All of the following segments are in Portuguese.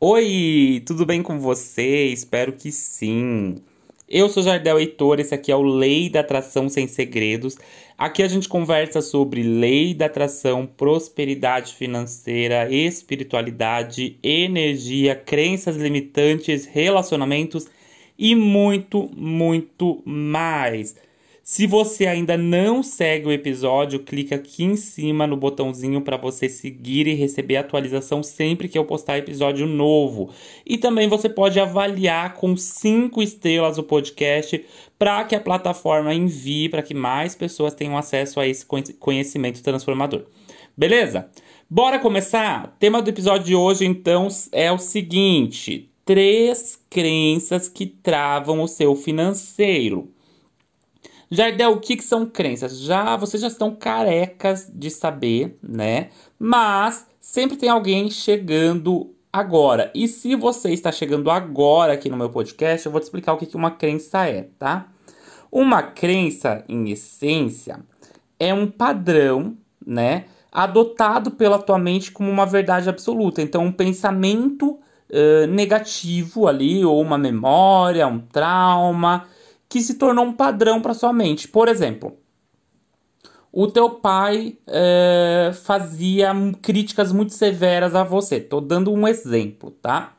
Oi, tudo bem com você? Espero que sim. Eu sou Jardel Heitor, esse aqui é o Lei da Atração Sem Segredos. Aqui a gente conversa sobre lei da atração, prosperidade financeira, espiritualidade, energia, crenças limitantes, relacionamentos e muito, muito mais. Se você ainda não segue o episódio, clica aqui em cima no botãozinho para você seguir e receber atualização sempre que eu postar episódio novo. E também você pode avaliar com cinco estrelas o podcast para que a plataforma envie para que mais pessoas tenham acesso a esse conhecimento transformador. Beleza? Bora começar? O tema do episódio de hoje então é o seguinte: três crenças que travam o seu financeiro. Jardel, o que, que são crenças? Já vocês já estão carecas de saber, né? Mas sempre tem alguém chegando agora. E se você está chegando agora aqui no meu podcast, eu vou te explicar o que, que uma crença é, tá? Uma crença, em essência, é um padrão, né? Adotado pela tua mente como uma verdade absoluta. Então, um pensamento uh, negativo ali, ou uma memória, um trauma que se tornou um padrão para sua mente. Por exemplo, o teu pai é, fazia críticas muito severas a você. Estou dando um exemplo, tá?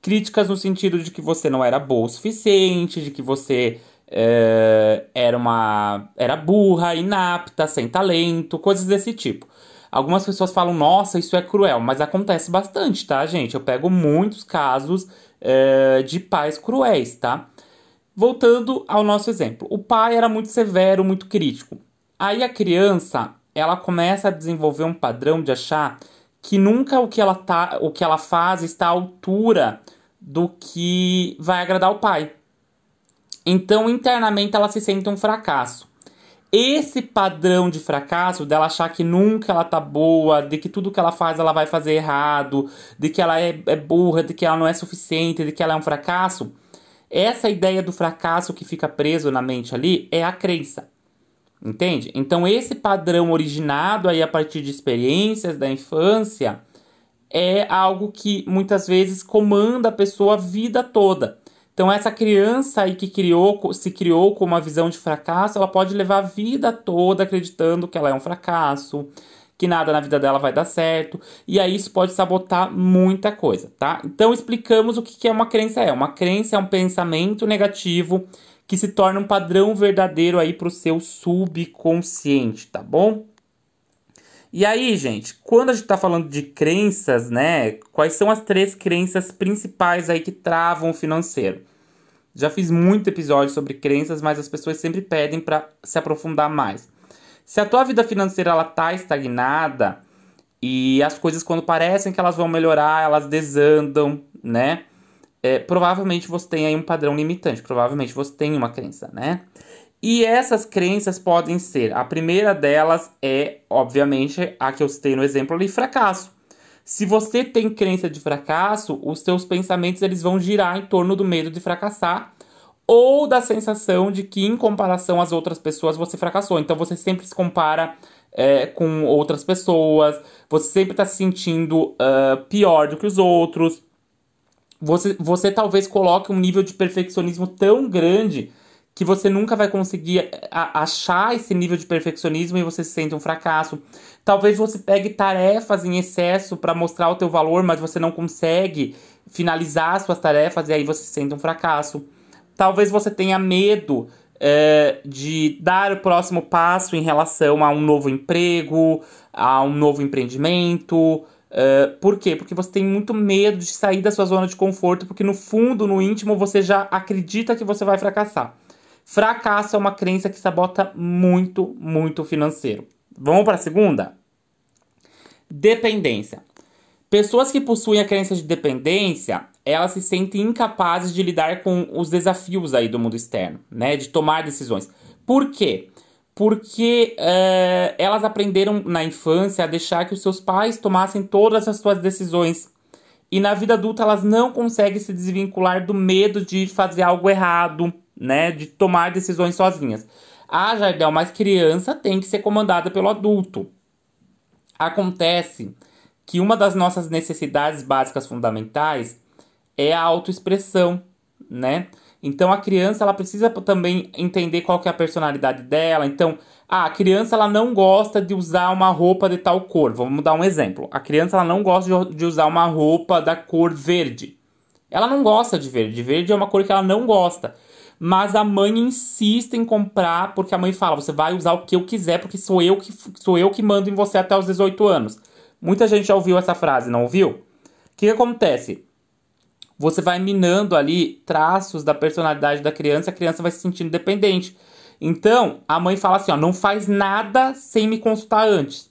Críticas no sentido de que você não era boa o suficiente, de que você é, era uma era burra, inapta, sem talento, coisas desse tipo. Algumas pessoas falam, nossa, isso é cruel, mas acontece bastante, tá, gente? Eu pego muitos casos é, de pais cruéis, tá? Voltando ao nosso exemplo, o pai era muito severo, muito crítico. Aí a criança, ela começa a desenvolver um padrão de achar que nunca o que ela tá, o que ela faz está à altura do que vai agradar o pai. Então, internamente ela se sente um fracasso. Esse padrão de fracasso, dela achar que nunca ela tá boa, de que tudo que ela faz ela vai fazer errado, de que ela é, é burra, de que ela não é suficiente, de que ela é um fracasso, essa ideia do fracasso que fica preso na mente ali é a crença. Entende? Então esse padrão originado aí a partir de experiências da infância é algo que muitas vezes comanda a pessoa a vida toda. Então essa criança aí que criou, se criou com uma visão de fracasso, ela pode levar a vida toda acreditando que ela é um fracasso, que nada na vida dela vai dar certo, e aí isso pode sabotar muita coisa, tá? Então explicamos o que é uma crença é. Uma crença é um pensamento negativo que se torna um padrão verdadeiro aí para o seu subconsciente, tá bom? E aí, gente, quando a gente está falando de crenças, né? Quais são as três crenças principais aí que travam o financeiro? Já fiz muito episódio sobre crenças, mas as pessoas sempre pedem para se aprofundar mais. Se a tua vida financeira ela tá estagnada e as coisas quando parecem que elas vão melhorar, elas desandam, né? É, provavelmente você tem aí um padrão limitante, provavelmente você tem uma crença, né? E essas crenças podem ser, a primeira delas é, obviamente, a que eu citei no exemplo ali, fracasso. Se você tem crença de fracasso, os seus pensamentos eles vão girar em torno do medo de fracassar ou da sensação de que, em comparação às outras pessoas, você fracassou. Então você sempre se compara é, com outras pessoas, você sempre está se sentindo uh, pior do que os outros. Você, você talvez coloque um nível de perfeccionismo tão grande que você nunca vai conseguir é, achar esse nível de perfeccionismo e você se sente um fracasso. Talvez você pegue tarefas em excesso para mostrar o teu valor, mas você não consegue finalizar suas tarefas e aí você se sente um fracasso. Talvez você tenha medo é, de dar o próximo passo em relação a um novo emprego, a um novo empreendimento. É, por quê? Porque você tem muito medo de sair da sua zona de conforto, porque no fundo, no íntimo, você já acredita que você vai fracassar. Fracasso é uma crença que sabota muito, muito financeiro. Vamos para a segunda? Dependência. Pessoas que possuem a crença de dependência, elas se sentem incapazes de lidar com os desafios aí do mundo externo, né? De tomar decisões. Por quê? Porque é, elas aprenderam na infância a deixar que os seus pais tomassem todas as suas decisões. E na vida adulta elas não conseguem se desvincular do medo de fazer algo errado, né? De tomar decisões sozinhas. Ah, Jardel, mas criança tem que ser comandada pelo adulto. Acontece que uma das nossas necessidades básicas fundamentais é a autoexpressão, né? Então a criança ela precisa também entender qual que é a personalidade dela. Então, ah, a criança ela não gosta de usar uma roupa de tal cor. Vamos dar um exemplo. A criança ela não gosta de, usar uma roupa da cor verde. Ela não gosta de verde. Verde é uma cor que ela não gosta. Mas a mãe insiste em comprar porque a mãe fala: "Você vai usar o que eu quiser porque sou eu que sou eu que mando em você até os 18 anos". Muita gente já ouviu essa frase, não ouviu? O que acontece? Você vai minando ali traços da personalidade da criança, a criança vai se sentindo dependente. Então, a mãe fala assim: ó, não faz nada sem me consultar antes.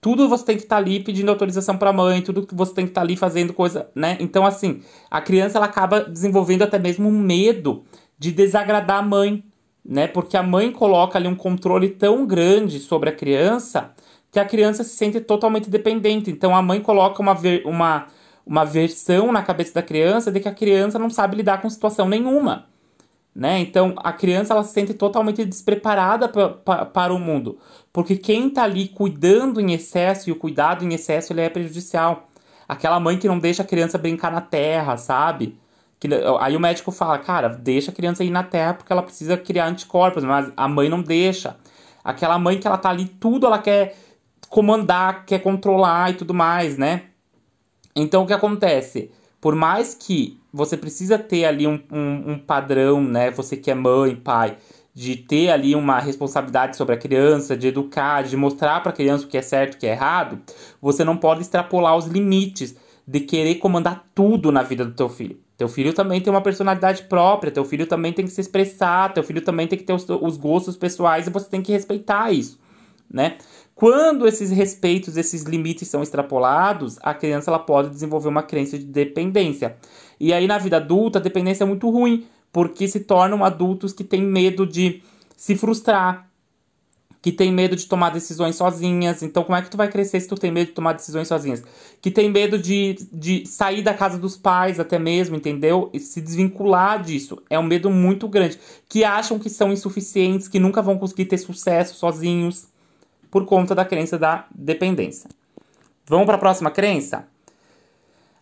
Tudo você tem que estar tá ali pedindo autorização para a mãe, tudo que você tem que estar tá ali fazendo coisa, né? Então, assim, a criança ela acaba desenvolvendo até mesmo um medo de desagradar a mãe, né? Porque a mãe coloca ali um controle tão grande sobre a criança que a criança se sente totalmente dependente. Então a mãe coloca uma, uma, uma versão na cabeça da criança de que a criança não sabe lidar com situação nenhuma. Né? Então a criança ela se sente totalmente despreparada para o mundo, porque quem está ali cuidando em excesso e o cuidado em excesso ele é prejudicial. Aquela mãe que não deixa a criança brincar na terra, sabe? Que, aí o médico fala, cara, deixa a criança ir na terra porque ela precisa criar anticorpos, mas a mãe não deixa. Aquela mãe que ela tá ali, tudo ela quer comandar, quer controlar e tudo mais, né? Então o que acontece? Por mais que você precisa ter ali um, um, um padrão, né? Você que é mãe, pai, de ter ali uma responsabilidade sobre a criança, de educar, de mostrar para a criança o que é certo e o que é errado, você não pode extrapolar os limites de querer comandar tudo na vida do teu filho. Teu filho também tem uma personalidade própria, teu filho também tem que se expressar, teu filho também tem que ter os, os gostos pessoais e você tem que respeitar isso, né? Quando esses respeitos, esses limites são extrapolados, a criança ela pode desenvolver uma crença de dependência. E aí na vida adulta, a dependência é muito ruim, porque se tornam adultos que têm medo de se frustrar, que tem medo de tomar decisões sozinhas. Então, como é que tu vai crescer se tu tem medo de tomar decisões sozinhas? Que tem medo de, de sair da casa dos pais, até mesmo, entendeu? E se desvincular disso. É um medo muito grande. Que acham que são insuficientes, que nunca vão conseguir ter sucesso sozinhos por conta da crença da dependência. Vamos para a próxima crença?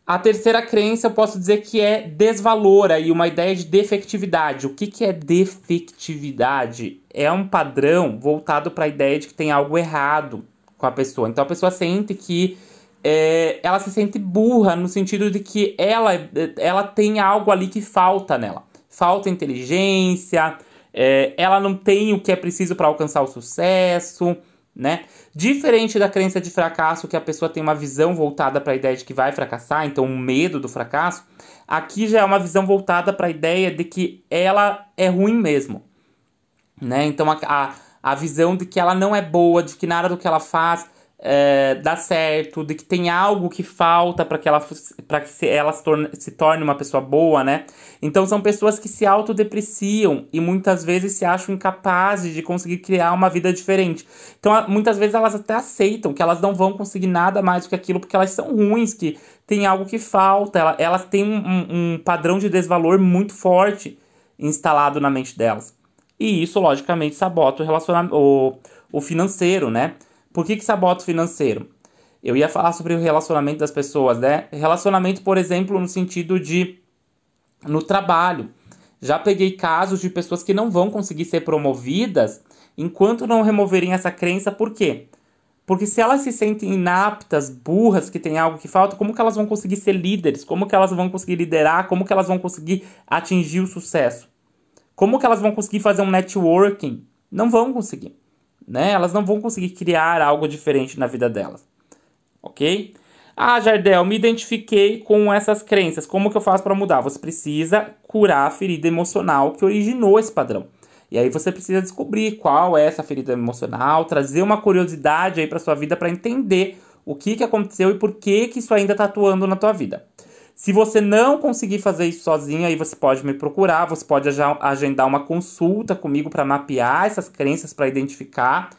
A terceira crença eu posso dizer que é desvalor aí, uma ideia de defectividade. O que, que é defectividade? É um padrão voltado para a ideia de que tem algo errado com a pessoa. Então a pessoa sente que é, ela se sente burra no sentido de que ela, ela tem algo ali que falta nela. Falta inteligência, é, ela não tem o que é preciso para alcançar o sucesso, né? Diferente da crença de fracasso, que a pessoa tem uma visão voltada para a ideia de que vai fracassar, então o medo do fracasso, aqui já é uma visão voltada para a ideia de que ela é ruim mesmo, né? Então a, a, a visão de que ela não é boa, de que nada do que ela faz é, dá certo, de que tem algo que falta para que ela, pra que se, ela se torne, se torne uma pessoa boa, né? Então são pessoas que se autodepreciam e muitas vezes se acham incapazes de conseguir criar uma vida diferente. Então muitas vezes elas até aceitam que elas não vão conseguir nada mais do que aquilo porque elas são ruins, que tem algo que falta, elas, elas têm um, um padrão de desvalor muito forte instalado na mente delas. E isso, logicamente, sabota o relacionamento, o, o financeiro, né? Por que, que sabota o financeiro? Eu ia falar sobre o relacionamento das pessoas, né? Relacionamento, por exemplo, no sentido de no trabalho. Já peguei casos de pessoas que não vão conseguir ser promovidas enquanto não removerem essa crença, por quê? Porque se elas se sentem inaptas, burras, que tem algo que falta, como que elas vão conseguir ser líderes? Como que elas vão conseguir liderar? Como que elas vão conseguir atingir o sucesso? Como que elas vão conseguir fazer um networking? Não vão conseguir né? Elas não vão conseguir criar algo diferente na vida delas, ok? Ah, Jardel, me identifiquei com essas crenças. Como que eu faço para mudar? Você precisa curar a ferida emocional que originou esse padrão. E aí você precisa descobrir qual é essa ferida emocional, trazer uma curiosidade aí para sua vida para entender o que, que aconteceu e por que, que isso ainda está atuando na tua vida. Se você não conseguir fazer isso sozinho, aí você pode me procurar, você pode agendar uma consulta comigo para mapear essas crenças, para identificar,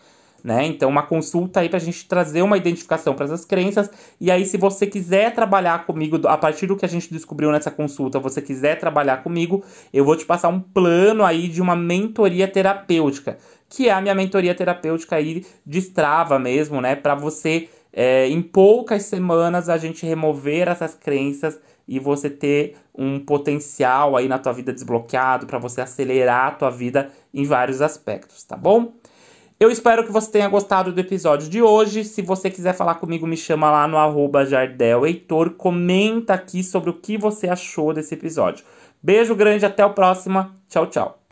né? Então, uma consulta aí para a gente trazer uma identificação para essas crenças. E aí, se você quiser trabalhar comigo, a partir do que a gente descobriu nessa consulta, você quiser trabalhar comigo, eu vou te passar um plano aí de uma mentoria terapêutica, que é a minha mentoria terapêutica aí de Strava mesmo, né? Para você é, em poucas semanas a gente remover essas crenças e você ter um potencial aí na tua vida desbloqueado para você acelerar a tua vida em vários aspectos, tá bom? Eu espero que você tenha gostado do episódio de hoje. Se você quiser falar comigo, me chama lá no arroba Jardel Heitor. Comenta aqui sobre o que você achou desse episódio. Beijo grande, até o próximo. Tchau, tchau.